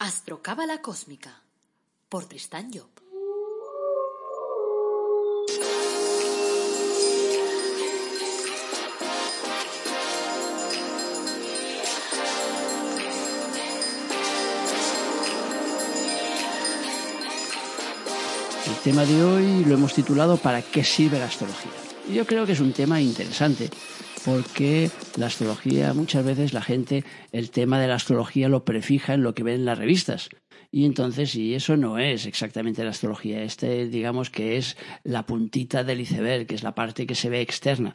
Astrocábala Cósmica por Tristán Job. El tema de hoy lo hemos titulado ¿Para qué sirve la astrología? Yo creo que es un tema interesante porque la astrología muchas veces la gente el tema de la astrología lo prefija en lo que ven en las revistas. Y entonces, y eso no es exactamente la astrología, este digamos que es la puntita del iceberg, que es la parte que se ve externa.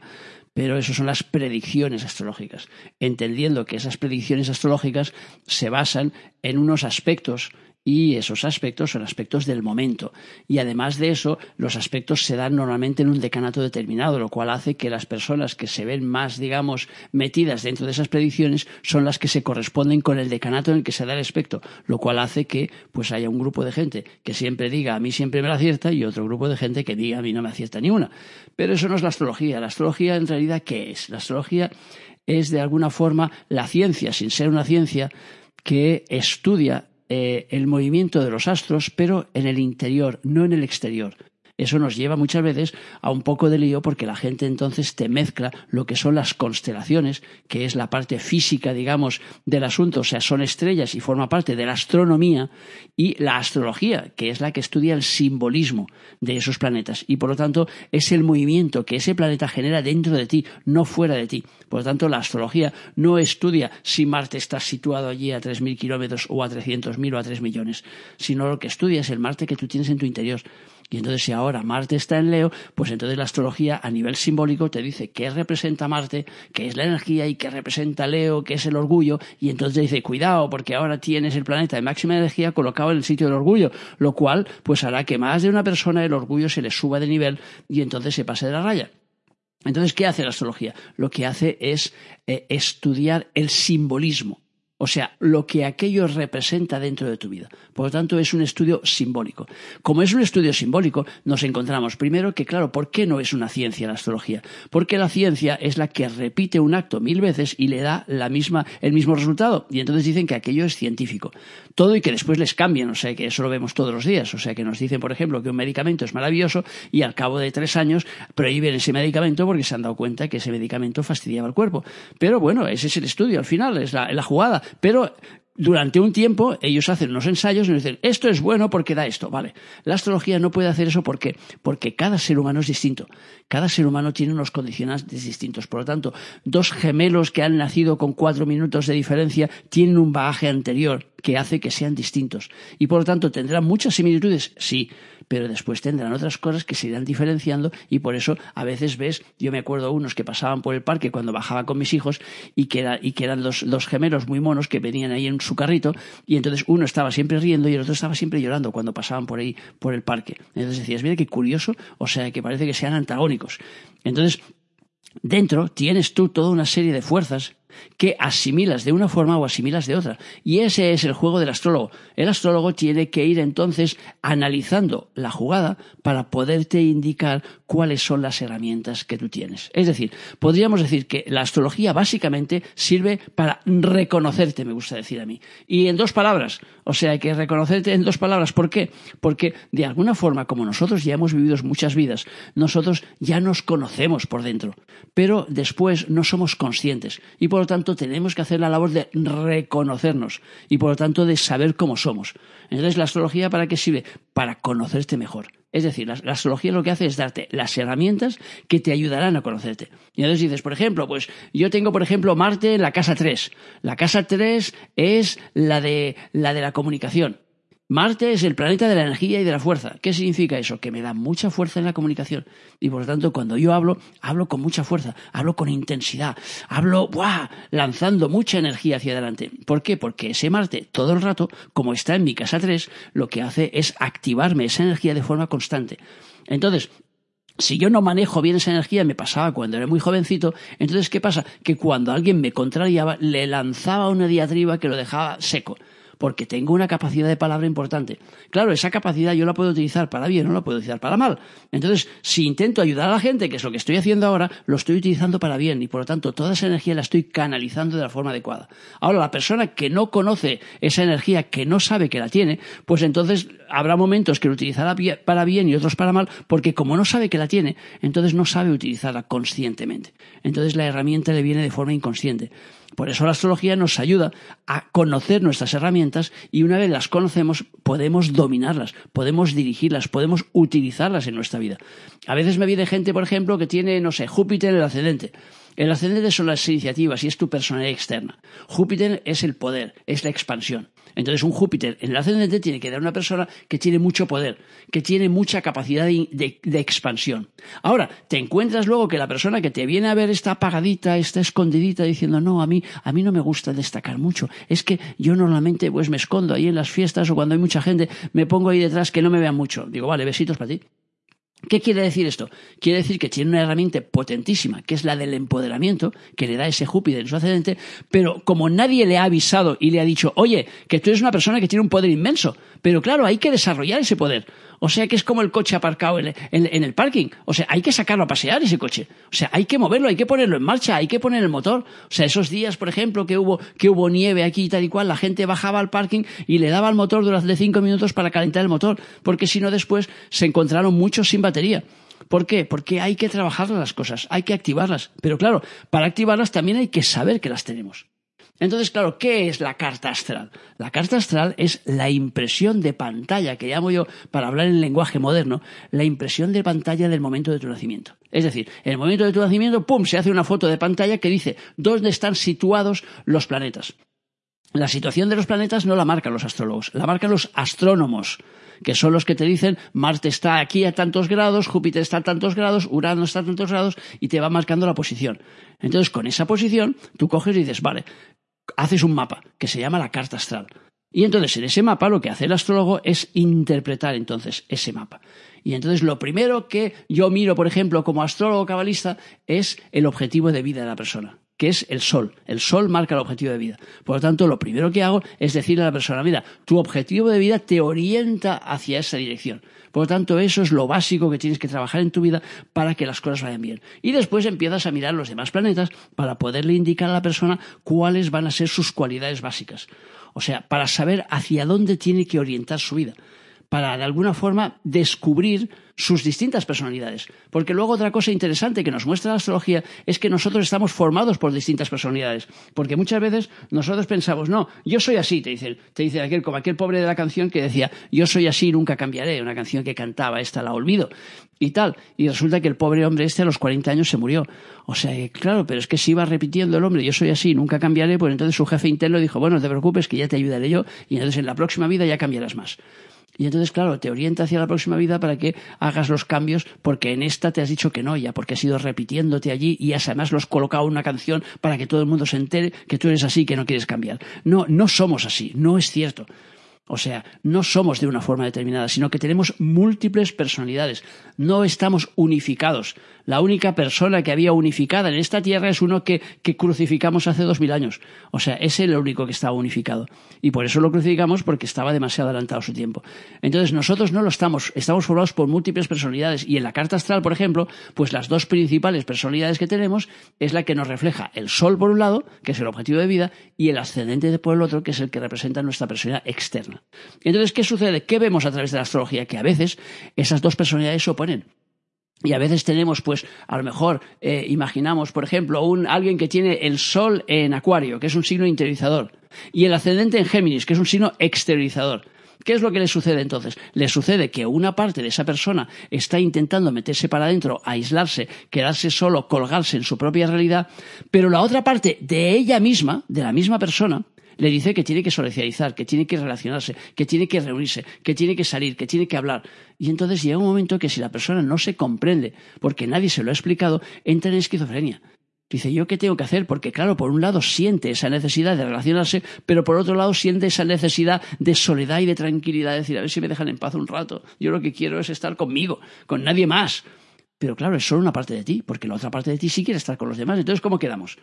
Pero eso son las predicciones astrológicas, entendiendo que esas predicciones astrológicas se basan en unos aspectos y esos aspectos son aspectos del momento. Y además de eso, los aspectos se dan normalmente en un decanato determinado, lo cual hace que las personas que se ven más, digamos, metidas dentro de esas predicciones son las que se corresponden con el decanato en el que se da el aspecto, lo cual hace que pues haya un grupo de gente que siempre diga a mí siempre me la acierta y otro grupo de gente que diga a mí no me acierta ni una. Pero eso no es la astrología. La astrología en realidad ¿qué es? La astrología es de alguna forma la ciencia, sin ser una ciencia, que estudia eh, el movimiento de los astros, pero en el interior, no en el exterior. Eso nos lleva muchas veces a un poco de lío porque la gente entonces te mezcla lo que son las constelaciones, que es la parte física, digamos, del asunto, o sea, son estrellas y forma parte de la astronomía, y la astrología, que es la que estudia el simbolismo de esos planetas. Y por lo tanto, es el movimiento que ese planeta genera dentro de ti, no fuera de ti. Por lo tanto, la astrología no estudia si Marte está situado allí a 3.000 kilómetros o a 300.000 o a 3 millones, sino lo que estudia es el Marte que tú tienes en tu interior. Y entonces si ahora Marte está en Leo, pues entonces la astrología a nivel simbólico te dice qué representa Marte, qué es la energía y qué representa Leo, qué es el orgullo, y entonces te dice cuidado porque ahora tienes el planeta de máxima energía colocado en el sitio del orgullo, lo cual pues hará que más de una persona el orgullo se le suba de nivel y entonces se pase de la raya. Entonces, ¿qué hace la astrología? Lo que hace es eh, estudiar el simbolismo o sea, lo que aquello representa dentro de tu vida. Por lo tanto, es un estudio simbólico. Como es un estudio simbólico, nos encontramos primero que, claro, ¿por qué no es una ciencia la astrología? Porque la ciencia es la que repite un acto mil veces y le da la misma, el mismo resultado. Y entonces dicen que aquello es científico. Todo y que después les cambien, o sea, que eso lo vemos todos los días. O sea, que nos dicen, por ejemplo, que un medicamento es maravilloso y al cabo de tres años prohíben ese medicamento porque se han dado cuenta que ese medicamento fastidiaba el cuerpo. Pero bueno, ese es el estudio al final, es la jugada pero durante un tiempo ellos hacen unos ensayos y nos dicen esto es bueno porque da esto, vale. La astrología no puede hacer eso porque porque cada ser humano es distinto. Cada ser humano tiene unos condicionantes distintos. Por lo tanto, dos gemelos que han nacido con cuatro minutos de diferencia tienen un bagaje anterior que hace que sean distintos. Y por lo tanto, ¿tendrán muchas similitudes? Sí, pero después tendrán otras cosas que se irán diferenciando y por eso a veces ves, yo me acuerdo unos que pasaban por el parque cuando bajaba con mis hijos y que, y que eran dos gemelos muy monos que venían ahí en su carrito y entonces uno estaba siempre riendo y el otro estaba siempre llorando cuando pasaban por ahí, por el parque. Entonces decías, mira qué curioso, o sea, que parece que sean antagónicos. Entonces, dentro tienes tú toda una serie de fuerzas que asimilas de una forma o asimilas de otra. Y ese es el juego del astrólogo. El astrólogo tiene que ir entonces analizando la jugada para poderte indicar cuáles son las herramientas que tú tienes. Es decir, podríamos decir que la astrología básicamente sirve para reconocerte, me gusta decir a mí. Y en dos palabras, o sea, que reconocerte en dos palabras. ¿Por qué? Porque de alguna forma, como nosotros ya hemos vivido muchas vidas, nosotros ya nos conocemos por dentro, pero después no somos conscientes. Y por lo tanto tenemos que hacer la labor de reconocernos y por lo tanto de saber cómo somos. Entonces, ¿la astrología para qué sirve? Para conocerte mejor. Es decir, la, astrología lo que hace es darte las herramientas que te ayudarán a conocerte. Y entonces dices, por ejemplo, pues yo tengo, por ejemplo, Marte en la casa 3. La casa 3 es la de la, de la comunicación. Marte es el planeta de la energía y de la fuerza. ¿Qué significa eso? Que me da mucha fuerza en la comunicación. Y por lo tanto, cuando yo hablo, hablo con mucha fuerza, hablo con intensidad, hablo ¡buah! lanzando mucha energía hacia adelante. ¿Por qué? Porque ese Marte, todo el rato, como está en mi casa 3, lo que hace es activarme esa energía de forma constante. Entonces, si yo no manejo bien esa energía, me pasaba cuando era muy jovencito, entonces ¿qué pasa? Que cuando alguien me contrariaba, le lanzaba una diatriba que lo dejaba seco. Porque tengo una capacidad de palabra importante. Claro, esa capacidad yo la puedo utilizar para bien, no la puedo utilizar para mal. Entonces, si intento ayudar a la gente, que es lo que estoy haciendo ahora, lo estoy utilizando para bien y por lo tanto toda esa energía la estoy canalizando de la forma adecuada. Ahora, la persona que no conoce esa energía, que no sabe que la tiene, pues entonces habrá momentos que lo utilizará para bien y otros para mal, porque como no sabe que la tiene, entonces no sabe utilizarla conscientemente. Entonces la herramienta le viene de forma inconsciente. Por eso la astrología nos ayuda a conocer nuestras herramientas y una vez las conocemos podemos dominarlas, podemos dirigirlas, podemos utilizarlas en nuestra vida. A veces me viene gente, por ejemplo, que tiene, no sé, Júpiter en el ascendente. El ascendente son las iniciativas y es tu personalidad externa. Júpiter es el poder, es la expansión. Entonces un Júpiter en el ascendente tiene que dar una persona que tiene mucho poder, que tiene mucha capacidad de, expansión. Ahora, te encuentras luego que la persona que te viene a ver está apagadita, está escondidita, diciendo, no, a mí, a mí no me gusta destacar mucho. Es que yo normalmente pues me escondo ahí en las fiestas o cuando hay mucha gente, me pongo ahí detrás que no me vean mucho. Digo, vale, besitos para ti. ¿Qué quiere decir esto? Quiere decir que tiene una herramienta potentísima, que es la del empoderamiento, que le da ese Júpiter en su ascendente, pero como nadie le ha avisado y le ha dicho, oye, que tú eres una persona que tiene un poder inmenso, pero claro, hay que desarrollar ese poder. O sea que es como el coche aparcado en, el parking. O sea, hay que sacarlo a pasear ese coche. O sea, hay que moverlo, hay que ponerlo en marcha, hay que poner el motor. O sea, esos días, por ejemplo, que hubo, que hubo nieve aquí y tal y cual, la gente bajaba al parking y le daba al motor durante cinco minutos para calentar el motor, porque si no después se encontraron muchos sin batería. ¿Por qué? Porque hay que trabajar las cosas, hay que activarlas. Pero claro, para activarlas también hay que saber que las tenemos. Entonces, claro, ¿qué es la carta astral? La carta astral es la impresión de pantalla, que llamo yo, para hablar en lenguaje moderno, la impresión de pantalla del momento de tu nacimiento. Es decir, en el momento de tu nacimiento, ¡pum!, se hace una foto de pantalla que dice dónde están situados los planetas. La situación de los planetas no la marcan los astrólogos, la marcan los astrónomos, que son los que te dicen Marte está aquí a tantos grados, Júpiter está a tantos grados, Urano está a tantos grados, y te va marcando la posición. Entonces, con esa posición, tú coges y dices, vale, haces un mapa que se llama la carta astral. Y entonces en ese mapa lo que hace el astrólogo es interpretar entonces ese mapa. Y entonces lo primero que yo miro, por ejemplo, como astrólogo cabalista, es el objetivo de vida de la persona, que es el sol. El sol marca el objetivo de vida. Por lo tanto, lo primero que hago es decirle a la persona, mira, tu objetivo de vida te orienta hacia esa dirección. Por lo tanto, eso es lo básico que tienes que trabajar en tu vida para que las cosas vayan bien. Y después empiezas a mirar los demás planetas para poderle indicar a la persona cuáles van a ser sus cualidades básicas. O sea, para saber hacia dónde tiene que orientar su vida para de alguna forma descubrir sus distintas personalidades. Porque luego otra cosa interesante que nos muestra la astrología es que nosotros estamos formados por distintas personalidades. Porque muchas veces nosotros pensamos, no, yo soy así, te dice, te dice aquel, como aquel pobre de la canción que decía, yo soy así, nunca cambiaré, una canción que cantaba, esta la olvido, y tal. Y resulta que el pobre hombre este a los 40 años se murió. O sea, claro, pero es que si iba repitiendo el hombre, yo soy así, nunca cambiaré, pues entonces su jefe interno dijo, bueno, no te preocupes, que ya te ayudaré yo, y entonces en la próxima vida ya cambiarás más. Y entonces, claro, te orienta hacia la próxima vida para que hagas los cambios, porque en esta te has dicho que no, ya, porque has ido repitiéndote allí y además lo has colocado una canción para que todo el mundo se entere que tú eres así, que no quieres cambiar. No, no somos así, no es cierto. O sea, no somos de una forma determinada, sino que tenemos múltiples personalidades. No estamos unificados. La única persona que había unificada en esta tierra es uno que, crucificamos hace dos mil años. O sea, es el único que estaba unificado. Y por eso lo crucificamos porque estaba demasiado adelantado su tiempo. Entonces nosotros no lo estamos, estamos formados por múltiples personalidades. Y en la carta astral, por ejemplo, pues las dos principales personalidades que tenemos es la que nos refleja el Sol por un lado, que es el objetivo de vida, y el ascendente por el otro, que es el que representa nuestra personalidad externa. Entonces, ¿qué sucede? ¿Qué vemos a través de la astrología? Que a veces esas dos personalidades se oponen. Y a veces tenemos, pues, a lo mejor, eh, imaginamos, por ejemplo, un, alguien que tiene el Sol en Acuario, que es un signo interiorizador, y el ascendente en Géminis, que es un signo exteriorizador. ¿Qué es lo que le sucede entonces? Le sucede que una parte de esa persona está intentando meterse para adentro, aislarse, quedarse solo, colgarse en su propia realidad, pero la otra parte de ella misma, de la misma persona, le dice que tiene que socializar, que tiene que relacionarse, que tiene que reunirse, que tiene que salir, que tiene que hablar. Y entonces llega un momento que si la persona no se comprende, porque nadie se lo ha explicado, entra en esquizofrenia. Dice, ¿yo qué tengo que hacer? Porque claro, por un lado siente esa necesidad de relacionarse, pero por otro lado siente esa necesidad de soledad y de tranquilidad, de decir, a ver si me dejan en paz un rato. Yo lo que quiero es estar conmigo, con nadie más. Pero claro, es solo una parte de ti, porque la otra parte de ti sí quiere estar con los demás. Entonces, ¿cómo quedamos?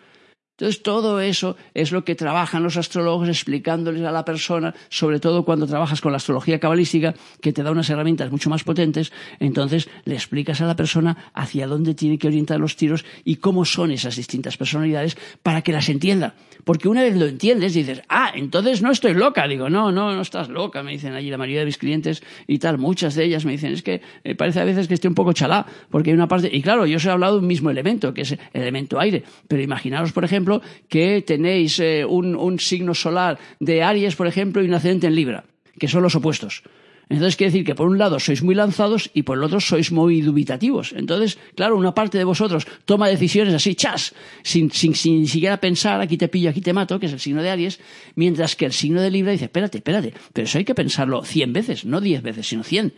Entonces, todo eso es lo que trabajan los astrólogos explicándoles a la persona, sobre todo cuando trabajas con la astrología cabalística, que te da unas herramientas mucho más potentes. Entonces, le explicas a la persona hacia dónde tiene que orientar los tiros y cómo son esas distintas personalidades para que las entienda. Porque una vez lo entiendes, dices, ah, entonces no estoy loca. Digo, no, no, no estás loca, me dicen allí la mayoría de mis clientes y tal. Muchas de ellas me dicen, es que me parece a veces que estoy un poco chalá, porque hay una parte. Y claro, yo os he hablado de un mismo elemento, que es el elemento aire. Pero imaginaros, por ejemplo, que tenéis eh, un, signo solar de Aries, por ejemplo, y un ascendente en Libra, que son los opuestos. Entonces quiere decir que por un lado sois muy lanzados y por el otro sois muy dubitativos. Entonces, claro, una parte de vosotros toma decisiones así, chas, sin, sin, sin, siquiera pensar, aquí te pillo, aquí te mato, que es el signo de Aries, mientras que el signo de Libra dice, espérate, espérate, pero eso hay que pensarlo cien veces, no diez veces, sino cien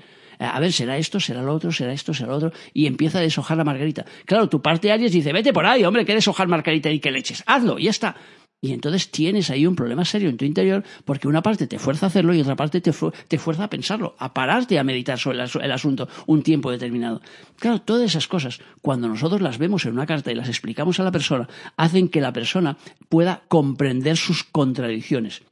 a ver, será esto, será lo otro, será esto, será lo otro, y empieza a deshojar la margarita. Claro, tu parte Aries dice, vete por ahí, hombre, que deshojar margarita y que leches, hazlo, y ya está. Y entonces tienes ahí un problema serio en tu interior porque una parte te fuerza a hacerlo y otra parte te, fuerza a pensarlo, a pararte a meditar sobre el asunto un tiempo determinado. Claro, todas esas cosas, cuando nosotros las vemos en una carta y las explicamos a la persona, hacen que la persona pueda comprender sus contradicciones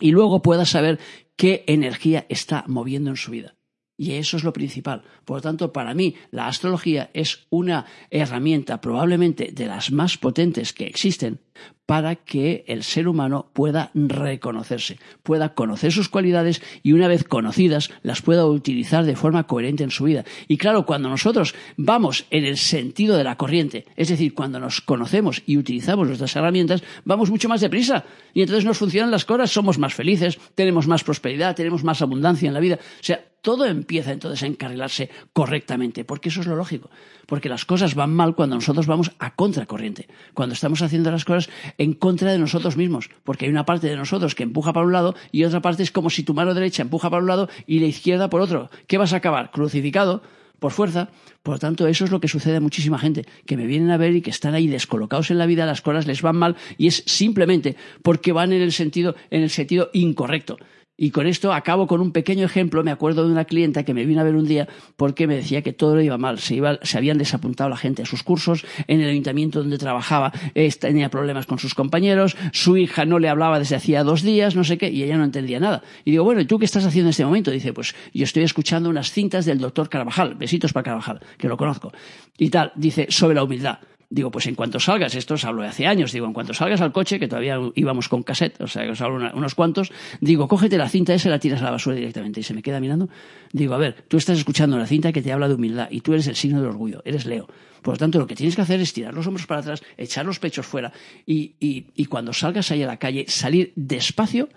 y luego pueda saber qué energía está moviendo en su vida. Y eso es lo principal. Por lo tanto, para mí, la astrología es una herramienta probablemente de las más potentes que existen para que el ser humano pueda reconocerse, pueda conocer sus cualidades y una vez conocidas las pueda utilizar de forma coherente en su vida. Y claro, cuando nosotros vamos en el sentido de la corriente, es decir, cuando nos conocemos y utilizamos nuestras herramientas, vamos mucho más deprisa y entonces nos funcionan las cosas, somos más felices, tenemos más prosperidad, tenemos más abundancia en la vida. O sea, todo empieza entonces a encarrilarse correctamente, porque eso es lo lógico, porque las cosas van mal cuando nosotros vamos a contracorriente, cuando estamos haciendo las cosas en contra de nosotros mismos, porque hay una parte de nosotros que empuja para un lado y otra parte es como si tu mano derecha empuja para un lado y la izquierda por otro. ¿Qué vas a acabar? Crucificado por fuerza. Por lo tanto, eso es lo que sucede a muchísima gente, que me vienen a ver y que están ahí descolocados en la vida, las cosas les van mal y es simplemente porque van en el sentido, en el sentido incorrecto. Y con esto acabo con un pequeño ejemplo. Me acuerdo de una clienta que me vino a ver un día porque me decía que todo iba mal. Se, iba, se habían desapuntado la gente a sus cursos. En el ayuntamiento donde trabajaba tenía problemas con sus compañeros. Su hija no le hablaba desde hacía dos días, no sé qué, y ella no entendía nada. Y digo, bueno, ¿y tú qué estás haciendo en este momento? Dice, pues yo estoy escuchando unas cintas del doctor Carvajal. Besitos para Carvajal, que lo conozco. Y tal, dice, sobre la humildad. Digo, pues en cuanto salgas, esto os hablo de hace años, digo, en cuanto salgas al coche, que todavía íbamos con cassette, o sea, que os hablo unos cuantos, digo, cógete la cinta esa y la tiras a la basura directamente. Y se me queda mirando. Digo, a ver, tú estás escuchando la cinta que te habla de humildad y tú eres el signo del orgullo, eres Leo. Por lo tanto, lo que tienes que hacer es tirar los hombros para atrás, echar los pechos fuera y, y, y cuando salgas ahí a la calle, salir despacio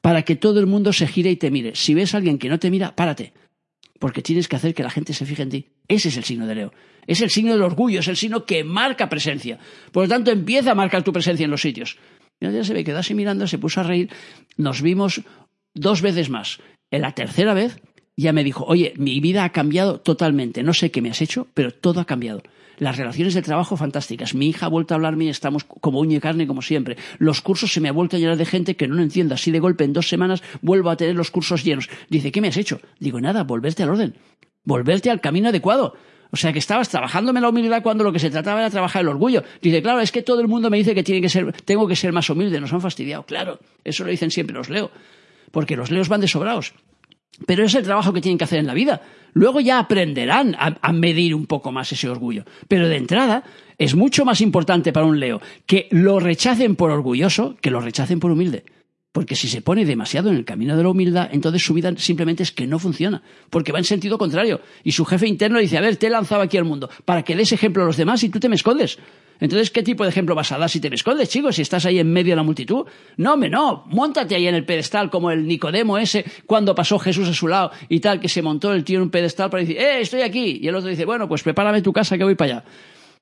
para que todo el mundo se gire y te mire. Si ves a alguien que no te mira, párate porque tienes que hacer que la gente se fije en ti. Ese es el signo de Leo. Es el signo del orgullo, es el signo que marca presencia. Por lo tanto, empieza a marcar tu presencia en los sitios. Y ya se ve, quedó así mirando, se puso a reír. Nos vimos dos veces más. En la tercera vez ya me dijo, oye, mi vida ha cambiado totalmente. No sé qué me has hecho, pero todo ha cambiado. Las relaciones de trabajo fantásticas. Mi hija ha vuelto a hablarme y estamos como uña y carne como siempre. Los cursos se me ha vuelto a llenar de gente que no lo entiendo. Así de golpe en dos semanas vuelvo a tener los cursos llenos. Dice, ¿qué me has hecho? Digo, nada, volverte al orden. Volverte al camino adecuado. O sea que estabas trabajándome la humildad cuando lo que se trataba era trabajar el orgullo. Dice, claro, es que todo el mundo me dice que, tiene que ser, tengo que ser más humilde, nos han fastidiado. Claro, eso lo dicen siempre los leo. Porque los leos van de sobrados. Pero es el trabajo que tienen que hacer en la vida. Luego ya aprenderán a, medir un poco más ese orgullo. Pero de entrada es mucho más importante para un Leo que lo rechacen por orgulloso que lo rechacen por humilde. Porque si se pone demasiado en el camino de la humildad, entonces su vida simplemente es que no funciona. Porque va en sentido contrario. Y su jefe interno dice, a ver, te he lanzado aquí al mundo para que des ejemplo a los demás y tú te me escondes. Entonces, ¿qué tipo de ejemplo vas a dar si te me escondes, chicos? Si estás ahí en medio de la multitud. No, me no. Móntate ahí en el pedestal como el Nicodemo ese cuando pasó Jesús a su lado y tal, que se montó el tío en un pedestal para decir, ¡eh, estoy aquí! Y el otro dice, bueno, pues prepárame tu casa que voy para allá.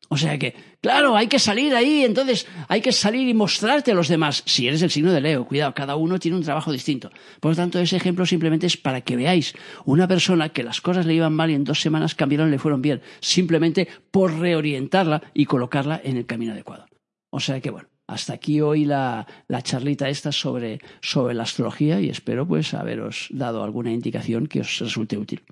O sea que, claro, hay que salir ahí, entonces hay que salir y mostrarte a los demás. Si eres el signo de Leo, cuidado, cada uno tiene un trabajo distinto. Por lo tanto, ese ejemplo simplemente es para que veáis una persona que las cosas le iban mal y en dos semanas cambiaron le fueron bien, simplemente por reorientarla y colocarla en el camino adecuado. O sea que, bueno, hasta aquí hoy la, la charlita esta sobre, sobre la astrología y espero pues haberos dado alguna indicación que os resulte útil.